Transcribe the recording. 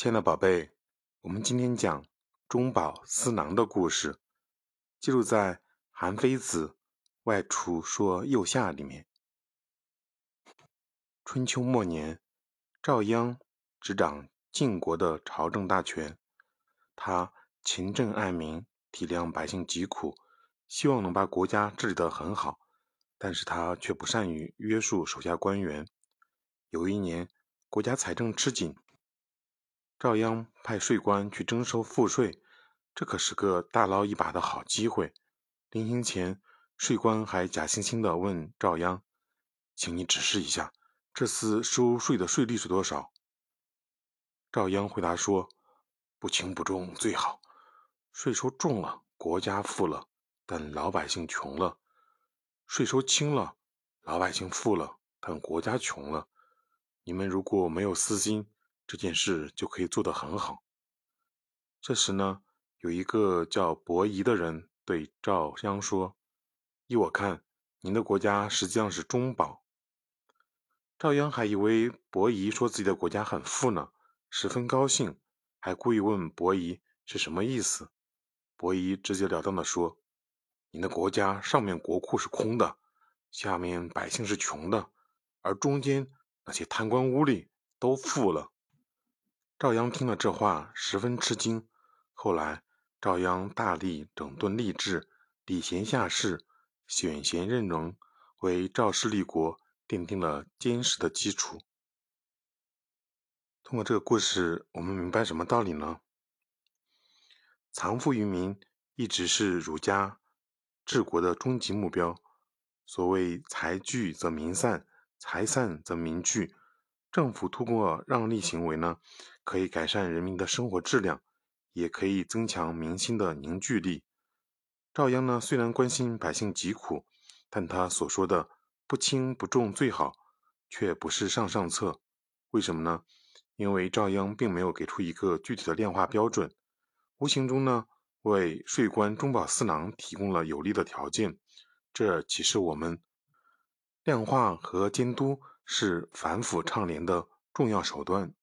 亲爱的宝贝，我们今天讲中饱私囊的故事，记录在《韩非子外储说右下》里面。春秋末年，赵鞅执掌晋国的朝政大权，他勤政爱民，体谅百姓疾苦，希望能把国家治理得很好，但是他却不善于约束手下官员。有一年，国家财政吃紧，赵鞅派税官去征收赋税，这可是个大捞一把的好机会。临行前，税官还假惺惺地问赵鞅：“请你指示一下，这次收税的税率是多少？”赵鞅回答说：“不轻不重最好，税收重了，国家富了，但老百姓穷了；税收轻了，老百姓富了，但国家穷了。”你们如果没有私心，这件事就可以做得很好。这时呢，有一个叫伯夷的人对赵鞅说：“依我看，您的国家实际上是中饱。”赵鞅还以为伯夷说自己的国家很富呢，十分高兴，还故意问伯夷是什么意思。伯夷直截了当地说：“您的国家上面国库是空的，下面百姓是穷的，而中间……”那些贪官污吏都富了。赵鞅听了这话，十分吃惊。后来，赵鞅大力整顿吏治，礼贤下士，选贤任能，为赵氏立国奠定了坚实的基础。通过这个故事，我们明白什么道理呢？藏富于民一直是儒家治国的终极目标。所谓“财聚则民散”。财散则民聚，政府通过让利行为呢，可以改善人民的生活质量，也可以增强民心的凝聚力。赵鞅呢，虽然关心百姓疾苦，但他所说的“不轻不重最好”，却不是上上策。为什么呢？因为赵鞅并没有给出一个具体的量化标准，无形中呢，为税官中饱私囊提供了有利的条件。这启示我们。量化和监督是反腐倡廉的重要手段。